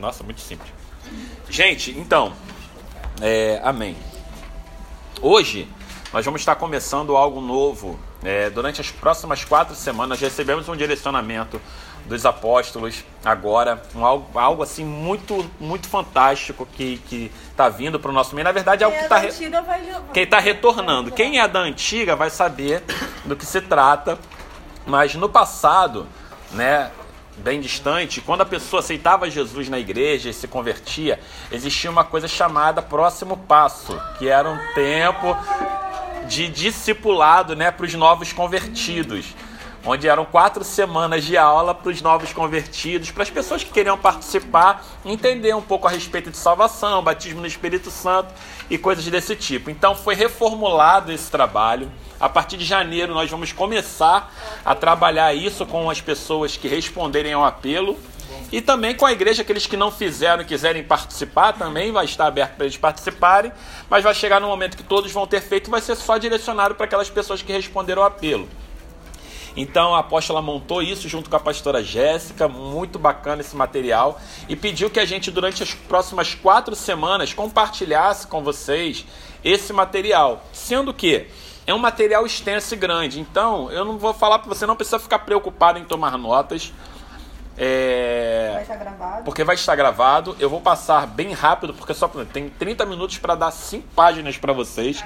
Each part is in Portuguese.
Nossa, muito simples. Gente, então, é, amém. Hoje nós vamos estar começando algo novo. É, durante as próximas quatro semanas recebemos um direcionamento dos apóstolos agora, um, algo, algo assim muito muito fantástico que está vindo para o nosso meio. Na verdade, é algo que está re... quem está retornando. Quem é da antiga vai saber do que se trata. Mas no passado, né, bem distante, quando a pessoa aceitava Jesus na igreja e se convertia, existia uma coisa chamada próximo passo, que era um tempo de discipulado né, para os novos convertidos onde eram quatro semanas de aula para os novos convertidos, para as pessoas que queriam participar, entender um pouco a respeito de salvação, batismo no Espírito Santo e coisas desse tipo. Então foi reformulado esse trabalho. A partir de janeiro nós vamos começar a trabalhar isso com as pessoas que responderem ao apelo. E também com a igreja, aqueles que não fizeram quiserem participar, também vai estar aberto para eles participarem, mas vai chegar no momento que todos vão ter feito, vai ser só direcionado para aquelas pessoas que responderam ao apelo. Então a apóstola montou isso junto com a pastora Jéssica, muito bacana esse material, e pediu que a gente, durante as próximas quatro semanas, compartilhasse com vocês esse material. Sendo que é um material extenso e grande, então eu não vou falar para você, não precisa ficar preocupado em tomar notas. É... Vai estar gravado. Porque vai estar gravado. Eu vou passar bem rápido, porque só tem 30 minutos para dar 5 páginas para vocês.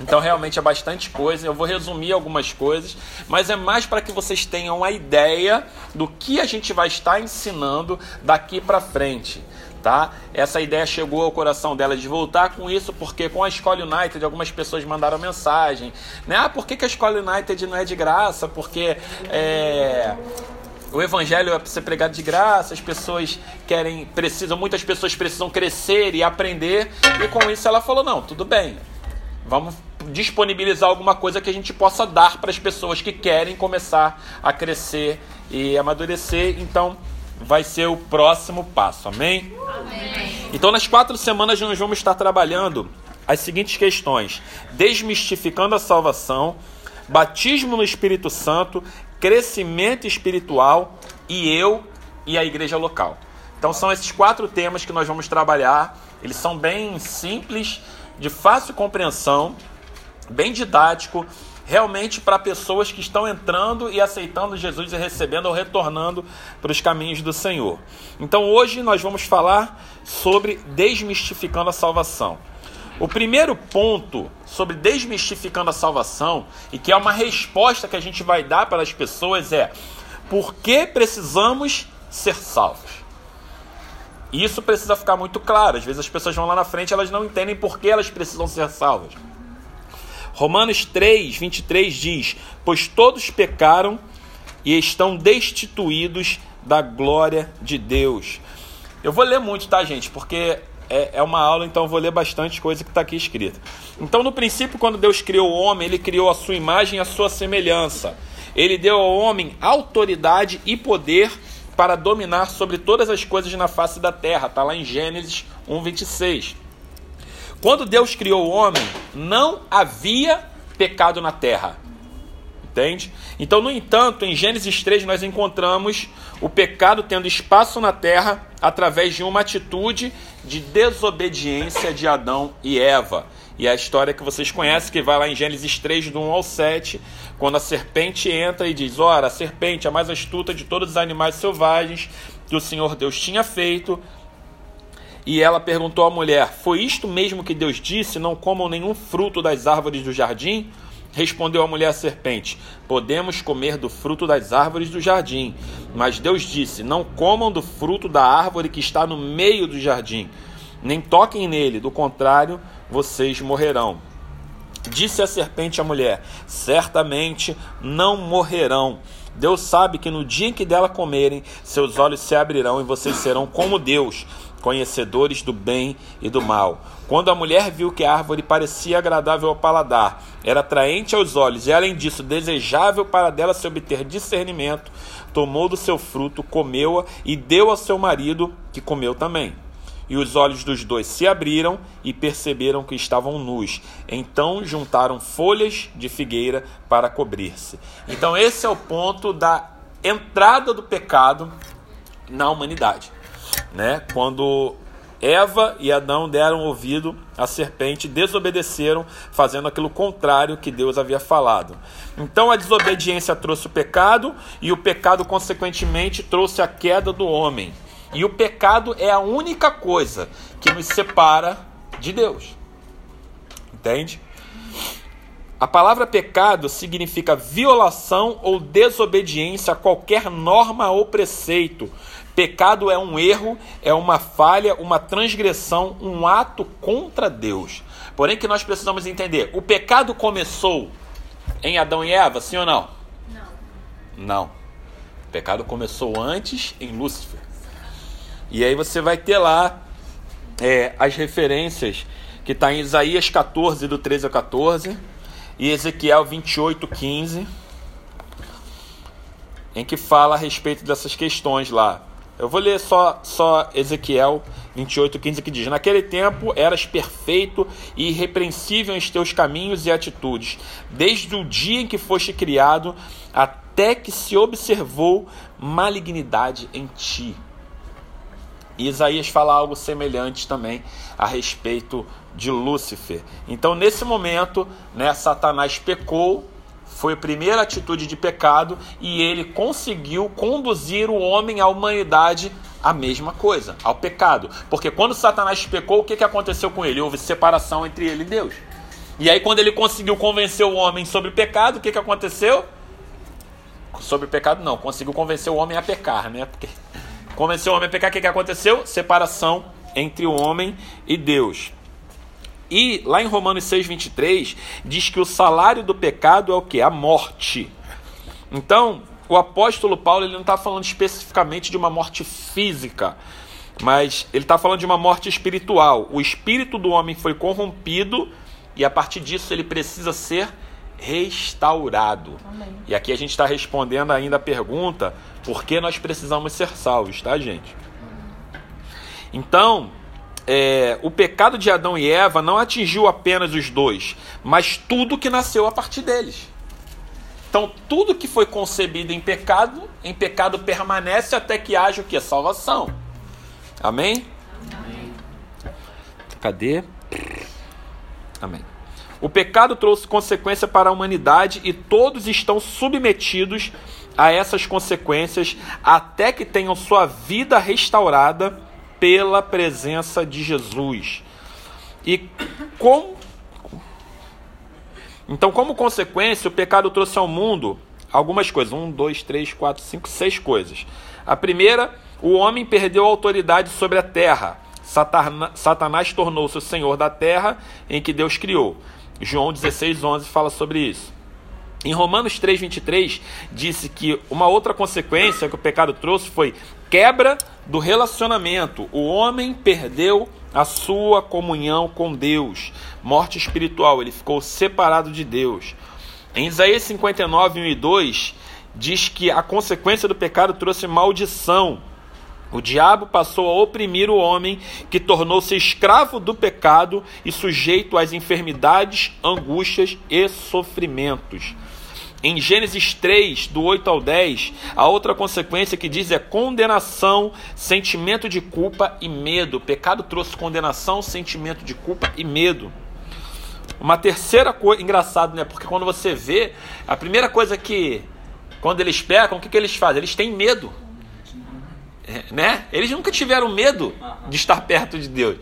Então realmente é bastante coisa. Eu vou resumir algumas coisas, mas é mais para que vocês tenham uma ideia do que a gente vai estar ensinando daqui para frente. Tá? Essa ideia chegou ao coração dela de voltar com isso, porque com a Escola United algumas pessoas mandaram mensagem, né? Ah, por que, que a Escola United não é de graça? Porque é, o evangelho é para ser pregado de graça, as pessoas querem, precisam, muitas pessoas precisam crescer e aprender, e com isso ela falou: não, tudo bem, vamos disponibilizar alguma coisa que a gente possa dar para as pessoas que querem começar a crescer e amadurecer. Então, vai ser o próximo passo. Amém? Amém? Então, nas quatro semanas, nós vamos estar trabalhando as seguintes questões: desmistificando a salvação, batismo no Espírito Santo, crescimento espiritual e eu e a igreja local. Então, são esses quatro temas que nós vamos trabalhar. Eles são bem simples, de fácil compreensão bem didático, realmente para pessoas que estão entrando e aceitando Jesus e recebendo ou retornando para os caminhos do Senhor. Então hoje nós vamos falar sobre desmistificando a salvação. O primeiro ponto sobre desmistificando a salvação, e que é uma resposta que a gente vai dar para as pessoas, é por que precisamos ser salvos? Isso precisa ficar muito claro. Às vezes as pessoas vão lá na frente elas não entendem por que elas precisam ser salvas. Romanos 3, 23 diz: Pois todos pecaram e estão destituídos da glória de Deus. Eu vou ler muito, tá, gente? Porque é, é uma aula, então vou ler bastante coisa que está aqui escrita. Então, no princípio, quando Deus criou o homem, ele criou a sua imagem e a sua semelhança. Ele deu ao homem autoridade e poder para dominar sobre todas as coisas na face da terra. Está lá em Gênesis 1, 26. Quando Deus criou o homem, não havia pecado na terra. Entende? Então, no entanto, em Gênesis 3 nós encontramos o pecado tendo espaço na terra através de uma atitude de desobediência de Adão e Eva. E a história que vocês conhecem, que vai lá em Gênesis 3, do 1 ao 7, quando a serpente entra e diz: Ora, a serpente, a mais astuta de todos os animais selvagens que o Senhor Deus tinha feito, e ela perguntou à mulher: Foi isto mesmo que Deus disse? Não comam nenhum fruto das árvores do jardim? Respondeu a mulher à serpente: Podemos comer do fruto das árvores do jardim. Mas Deus disse: Não comam do fruto da árvore que está no meio do jardim, nem toquem nele, do contrário, vocês morrerão. Disse a serpente à mulher: Certamente não morrerão. Deus sabe que no dia em que dela comerem, seus olhos se abrirão e vocês serão como Deus, conhecedores do bem e do mal. Quando a mulher viu que a árvore parecia agradável ao paladar, era atraente aos olhos e, além disso, desejável para dela se obter discernimento, tomou do seu fruto, comeu-a e deu ao seu marido, que comeu também. E os olhos dos dois se abriram e perceberam que estavam nus. Então juntaram folhas de figueira para cobrir-se. Então, esse é o ponto da entrada do pecado na humanidade. Né? Quando Eva e Adão deram ouvido à serpente, desobedeceram, fazendo aquilo contrário que Deus havia falado. Então a desobediência trouxe o pecado e o pecado consequentemente trouxe a queda do homem. E o pecado é a única coisa que nos separa de Deus. Entende? A palavra pecado significa violação ou desobediência a qualquer norma ou preceito. Pecado é um erro, é uma falha, uma transgressão, um ato contra Deus. Porém, que nós precisamos entender: o pecado começou em Adão e Eva, sim ou não? Não. Não. O pecado começou antes em Lúcifer. E aí você vai ter lá é, as referências que está em Isaías 14, do 13 ao 14, e Ezequiel 28, 15, em que fala a respeito dessas questões lá. Eu vou ler só, só Ezequiel 28, 15, que diz: Naquele tempo eras perfeito e irrepreensível em teus caminhos e atitudes, desde o dia em que foste criado, até que se observou malignidade em ti. E Isaías fala algo semelhante também a respeito de Lúcifer. Então, nesse momento, né, Satanás pecou, foi a primeira atitude de pecado e ele conseguiu conduzir o homem, a humanidade, a mesma coisa, ao pecado. Porque quando Satanás pecou, o que, que aconteceu com ele? Houve separação entre ele e Deus. E aí, quando ele conseguiu convencer o homem sobre o pecado, o que, que aconteceu? Sobre o pecado, não, conseguiu convencer o homem a pecar, né? Porque convenceu o homem a pecar, o que, que aconteceu? Separação entre o homem e Deus. E lá em Romanos 6,23 diz que o salário do pecado é o que? A morte. Então, o apóstolo Paulo ele não está falando especificamente de uma morte física, mas ele está falando de uma morte espiritual. O espírito do homem foi corrompido e a partir disso ele precisa ser restaurado. Amém. E aqui a gente está respondendo ainda a pergunta: por que nós precisamos ser salvos, tá, gente? Então, é, o pecado de Adão e Eva não atingiu apenas os dois, mas tudo que nasceu a partir deles. Então, tudo que foi concebido em pecado, em pecado permanece até que haja o que? Salvação. Amém? Amém. Cadê? Amém. O pecado trouxe consequência para a humanidade e todos estão submetidos a essas consequências até que tenham sua vida restaurada pela presença de Jesus. E com então, como consequência, o pecado trouxe ao mundo algumas coisas. Um, dois, três, quatro, cinco, seis coisas. A primeira, o homem perdeu autoridade sobre a terra. Satanás tornou-se o senhor da terra em que Deus criou. João 16, 11 fala sobre isso. Em Romanos 3, 23, disse que uma outra consequência que o pecado trouxe foi quebra do relacionamento. O homem perdeu a sua comunhão com Deus, morte espiritual, ele ficou separado de Deus. Em Isaías 59, 1 e 2, diz que a consequência do pecado trouxe maldição. O diabo passou a oprimir o homem, que tornou-se escravo do pecado e sujeito às enfermidades, angústias e sofrimentos. Em Gênesis 3, do 8 ao 10, a outra consequência que diz é condenação, sentimento de culpa e medo. O pecado trouxe condenação, sentimento de culpa e medo. Uma terceira coisa, engraçado, né? Porque quando você vê, a primeira coisa que, quando eles pecam, o que, que eles fazem? Eles têm medo. É, né? Eles nunca tiveram medo de estar perto de Deus.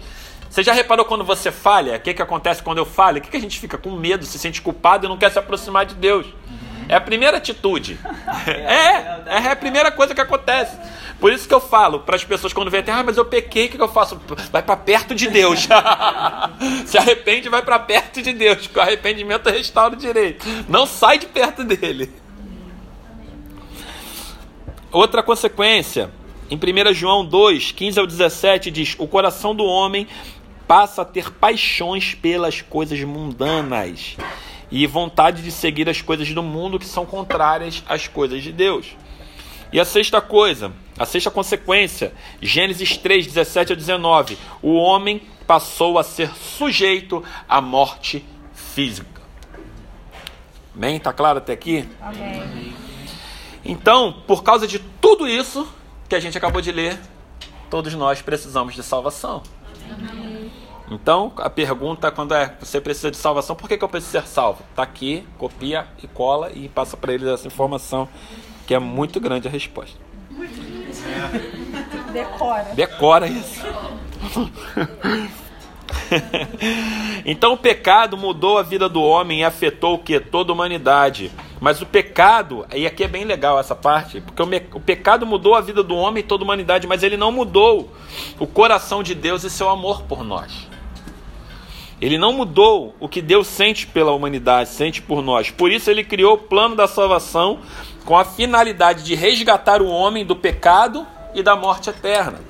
Você já reparou quando você falha? O que, que acontece quando eu falho? O que, que a gente fica com medo, se sente culpado e não quer se aproximar de Deus? É a primeira atitude. É, é a primeira coisa que acontece. Por isso que eu falo para as pessoas quando vêm, ah, mas eu pequei, o que, que eu faço? Vai para perto de Deus. se arrepende, vai para perto de Deus, que o arrependimento restaura o direito. Não sai de perto dele. Outra consequência em 1 João 2, 15 ao 17, diz: O coração do homem passa a ter paixões pelas coisas mundanas e vontade de seguir as coisas do mundo que são contrárias às coisas de Deus. E a sexta coisa, a sexta consequência, Gênesis 3, 17 a 19: o homem passou a ser sujeito à morte física. Amém? Está claro até aqui? Amém. Então, por causa de tudo isso, que a gente acabou de ler, todos nós precisamos de salvação. Então, a pergunta quando é você precisa de salvação, por que, que eu preciso ser salvo? Está aqui, copia e cola e passa para eles essa informação, que é muito grande a resposta. Decora. Decora isso. então o pecado mudou a vida do homem e afetou o que? Toda a humanidade. Mas o pecado, e aqui é bem legal essa parte, porque o, o pecado mudou a vida do homem e toda a humanidade, mas ele não mudou o coração de Deus e seu amor por nós. Ele não mudou o que Deus sente pela humanidade, sente por nós. Por isso ele criou o plano da salvação com a finalidade de resgatar o homem do pecado e da morte eterna.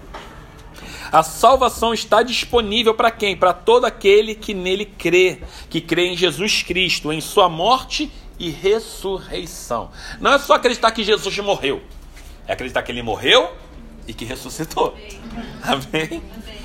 A salvação está disponível para quem? Para todo aquele que nele crê, que crê em Jesus Cristo, em sua morte e ressurreição. Não é só acreditar que Jesus morreu, é acreditar que ele morreu e que ressuscitou. Amém? Amém?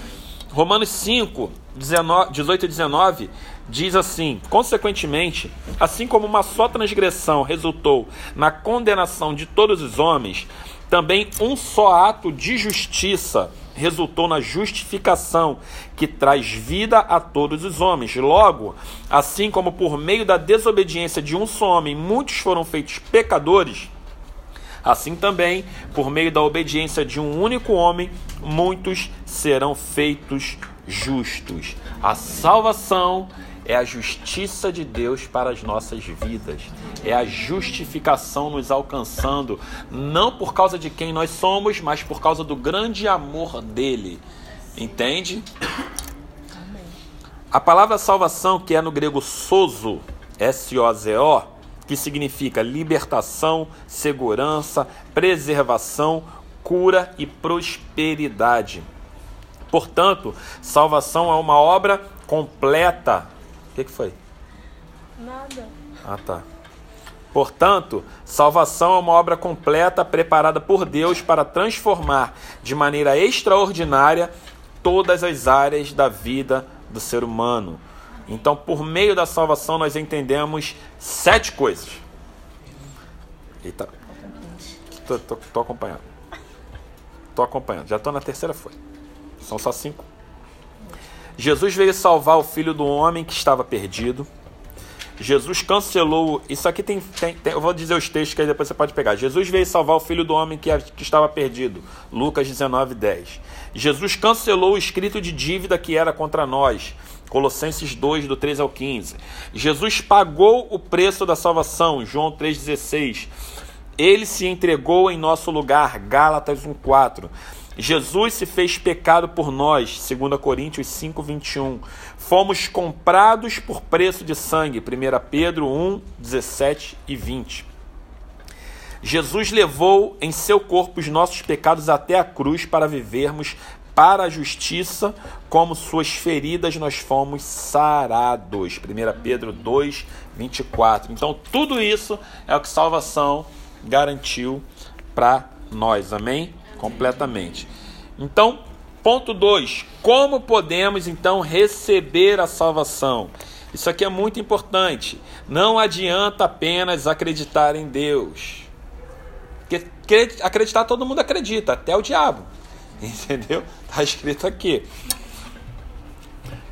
Romanos 5, 19, 18 e 19 diz assim: Consequentemente, assim como uma só transgressão resultou na condenação de todos os homens, também um só ato de justiça resultou na justificação que traz vida a todos os homens. Logo, assim como por meio da desobediência de um só homem muitos foram feitos pecadores, Assim também, por meio da obediência de um único homem, muitos serão feitos justos. A salvação é a justiça de Deus para as nossas vidas. É a justificação nos alcançando, não por causa de quem nós somos, mas por causa do grande amor dele. Entende? A palavra salvação, que é no grego sozo, S-O-Z-O, que significa libertação, segurança, preservação, cura e prosperidade. Portanto, salvação é uma obra completa. O que, que foi? Nada. Ah, tá. Portanto, salvação é uma obra completa preparada por Deus para transformar de maneira extraordinária todas as áreas da vida do ser humano. Então, por meio da salvação, nós entendemos sete coisas. Eita. Tô, tô, tô acompanhando. Tô acompanhando. Já tô na terceira folha. São só cinco. Jesus veio salvar o filho do homem que estava perdido. Jesus cancelou. Isso aqui tem, tem, tem, Eu vou dizer os textos que aí depois você pode pegar. Jesus veio salvar o filho do homem que, que estava perdido. Lucas 19, 10. Jesus cancelou o escrito de dívida que era contra nós. Colossenses 2, do 3 ao 15. Jesus pagou o preço da salvação, João 3,16. Ele se entregou em nosso lugar, Gálatas 1,4. Jesus se fez pecado por nós, 2 Coríntios 5, 21. Fomos comprados por preço de sangue, 1 Pedro 1, 17 e 20. Jesus levou em seu corpo os nossos pecados até a cruz para vivermos para a justiça, como suas feridas nós fomos sarados. 1 Pedro 2, 24. Então, tudo isso é o que salvação garantiu para nós, amém? Completamente. Então, ponto 2: como podemos então receber a salvação? Isso aqui é muito importante. Não adianta apenas acreditar em Deus. Porque acreditar todo mundo acredita, até o diabo. Entendeu? Está escrito aqui.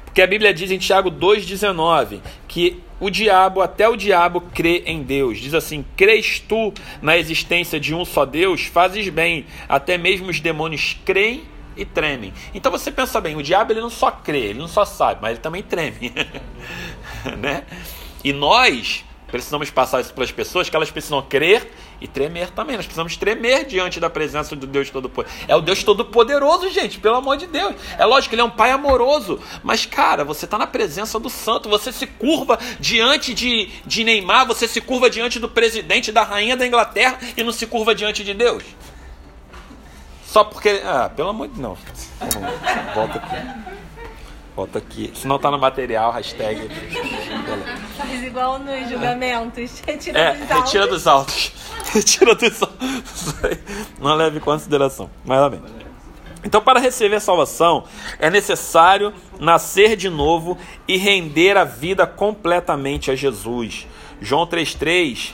Porque a Bíblia diz em Tiago 2,19 que o diabo, até o diabo, crê em Deus. Diz assim: crês tu na existência de um só Deus? Fazes bem. Até mesmo os demônios creem e tremem. Então você pensa bem: o diabo ele não só crê, ele não só sabe, mas ele também treme. né? E nós precisamos passar isso para as pessoas que elas precisam crer e tremer também. Nós precisamos tremer diante da presença do Deus Todo-Poderoso. É o Deus Todo-Poderoso, gente, pelo amor de Deus. É lógico que ele é um pai amoroso, mas, cara, você está na presença do santo, você se curva diante de, de Neymar, você se curva diante do presidente, da rainha da Inglaterra e não se curva diante de Deus. Só porque. Ah, pelo amor de Deus. Não. Volta aqui. Volta aqui. Se não tá no material, hashtag. Faz igual nos julgamentos. Retira é, dos altos. retira dos altos. retira altos. Não leve consideração. Mas lá bem. Então, para receber a salvação, é necessário nascer de novo e render a vida completamente a Jesus. João 3,3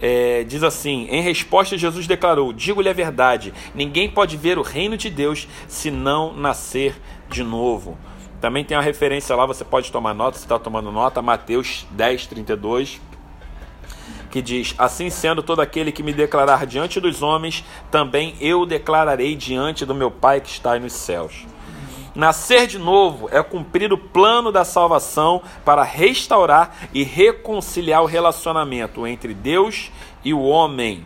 é, diz assim: Em resposta, Jesus declarou: Digo-lhe a verdade, ninguém pode ver o reino de Deus se não nascer de novo. Também tem uma referência lá, você pode tomar nota, se está tomando nota, Mateus 10, 32, que diz: Assim sendo, todo aquele que me declarar diante dos homens, também eu declararei diante do meu Pai que está nos céus. Nascer de novo é cumprir o plano da salvação para restaurar e reconciliar o relacionamento entre Deus e o homem.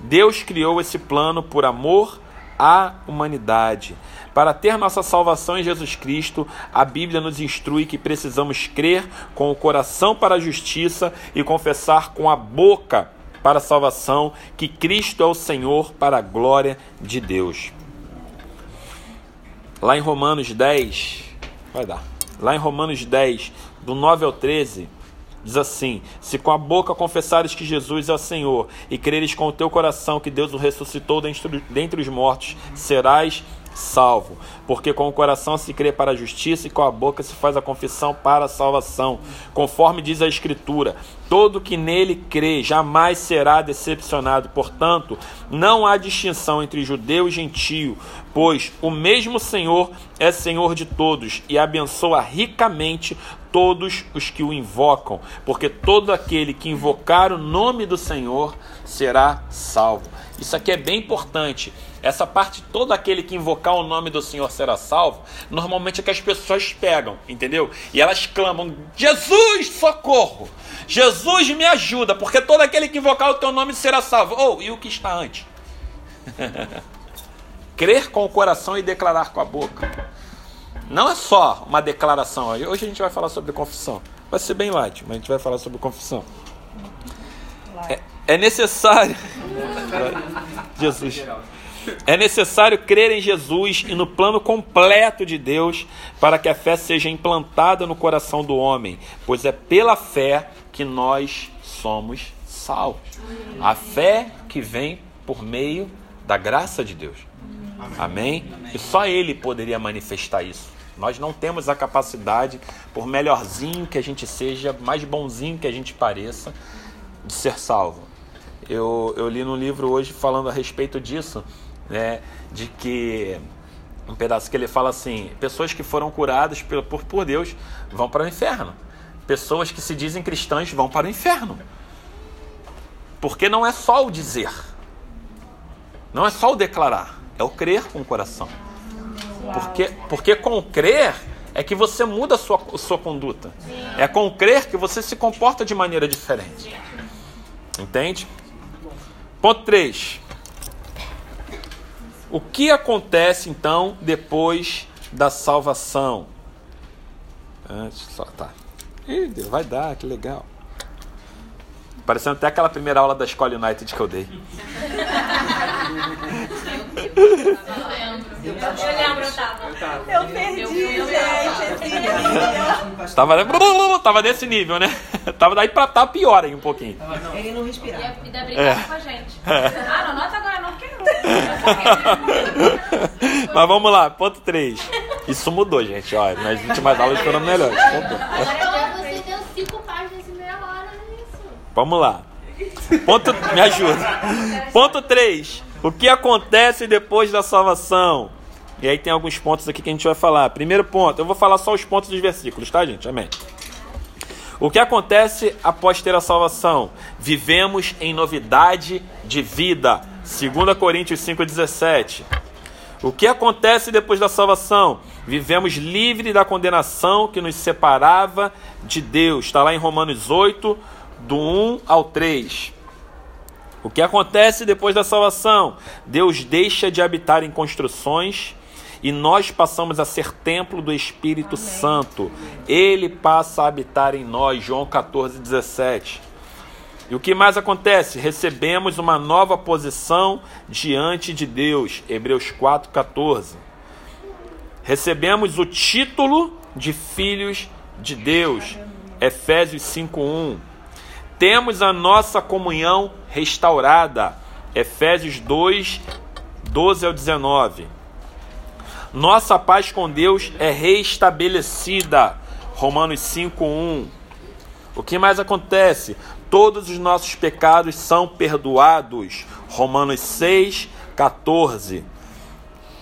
Deus criou esse plano por amor à humanidade. Para ter nossa salvação em Jesus Cristo, a Bíblia nos instrui que precisamos crer com o coração para a justiça e confessar com a boca para a salvação que Cristo é o Senhor para a glória de Deus. Lá em Romanos 10, vai dar. Lá em Romanos 10, do 9 ao 13, diz assim: Se com a boca confessares que Jesus é o Senhor e creres com o teu coração que Deus o ressuscitou dentre os mortos, serás salvo. Porque com o coração se crê para a justiça e com a boca se faz a confissão para a salvação. Conforme diz a Escritura: todo que nele crê jamais será decepcionado. Portanto, não há distinção entre judeu e gentio, pois o mesmo Senhor é Senhor de todos e abençoa ricamente todos os que o invocam, porque todo aquele que invocar o nome do Senhor será salvo. Isso aqui é bem importante. Essa parte, todo aquele que invocar o nome do Senhor será salvo, normalmente é que as pessoas pegam, entendeu? E elas clamam: Jesus, socorro! Jesus, me ajuda, porque todo aquele que invocar o teu nome será salvo. Ou, oh, e o que está antes? Crer com o coração e declarar com a boca. Não é só uma declaração. Hoje a gente vai falar sobre confissão. Vai ser bem light, mas a gente vai falar sobre confissão. É, é necessário. Jesus. É necessário crer em Jesus e no plano completo de Deus para que a fé seja implantada no coração do homem, pois é pela fé que nós somos salvos. A fé que vem por meio da graça de Deus. Amém? E só Ele poderia manifestar isso. Nós não temos a capacidade, por melhorzinho que a gente seja, mais bonzinho que a gente pareça, de ser salvo. Eu, eu li num livro hoje falando a respeito disso, né, de que um pedaço que ele fala assim: pessoas que foram curadas por, por Deus vão para o inferno. Pessoas que se dizem cristãs vão para o inferno. Porque não é só o dizer, não é só o declarar, é o crer com o coração. Porque, porque com crer é que você muda a sua, a sua conduta. É com crer que você se comporta de maneira diferente. Entende? Ponto 3. O que acontece então depois da salvação? Antes, só tá. Ih, vai dar, que legal. Parecendo até aquela primeira aula da escola United que eu dei. Eu lembro, eu tava. Eu perdi, gente. Tava, tava nesse nível, né? Tava daí pra tá pior aí um pouquinho. Ele não respirava. E ainda brigava é. com a gente. Ah, não nota agora não, porque não. Mas vamos lá, ponto 3. Isso mudou, gente. Olha, nas últimas aulas foram melhores. Agora você deu 5 páginas e meia hora nisso. Vamos lá. Ponto, me ajuda. Ponto 3. O que acontece depois da salvação? E aí tem alguns pontos aqui que a gente vai falar. Primeiro ponto, eu vou falar só os pontos dos versículos, tá, gente? Amém. O que acontece após ter a salvação? Vivemos em novidade de vida. 2 Coríntios 5,17. O que acontece depois da salvação? Vivemos livre da condenação que nos separava de Deus. Está lá em Romanos 8, do 1 ao 3. O que acontece depois da salvação? Deus deixa de habitar em construções e nós passamos a ser templo do Espírito Amém. Santo. Ele passa a habitar em nós, João 14, 17. E o que mais acontece? Recebemos uma nova posição diante de Deus, Hebreus 4, 14. Recebemos o título de filhos de Deus, Efésios 5, 1. Temos a nossa comunhão restaurada, Efésios 2, 12 ao 19. Nossa paz com Deus é reestabelecida. Romanos 5:1. O que mais acontece? todos os nossos pecados são perdoados. Romanos 6, 14.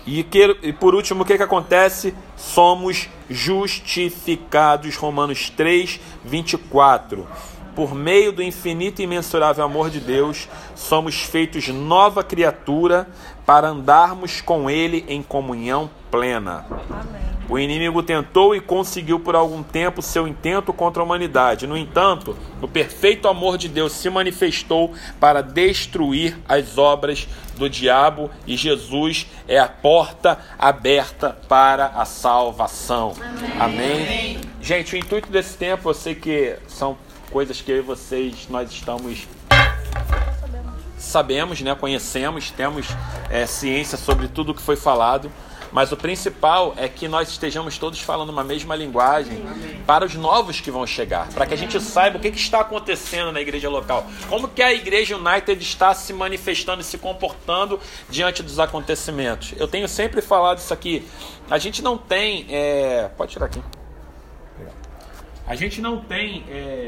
E, que, e por último, o que, que acontece? Somos justificados. Romanos 3, 24. Por meio do infinito e imensurável amor de Deus, somos feitos nova criatura para andarmos com Ele em comunhão plena. Amém. O inimigo tentou e conseguiu por algum tempo seu intento contra a humanidade. No entanto, o perfeito amor de Deus se manifestou para destruir as obras do diabo e Jesus é a porta aberta para a salvação. Amém. Amém. Gente, o intuito desse tempo, eu sei que são coisas que eu e vocês nós estamos sabemos, né, conhecemos, temos é, ciência sobre tudo o que foi falado. Mas o principal é que nós estejamos todos falando uma mesma linguagem para os novos que vão chegar, para que a gente saiba o que, que está acontecendo na igreja local, como que a igreja United está se manifestando e se comportando diante dos acontecimentos. Eu tenho sempre falado isso aqui. A gente não tem, é... pode tirar aqui. A gente não tem é...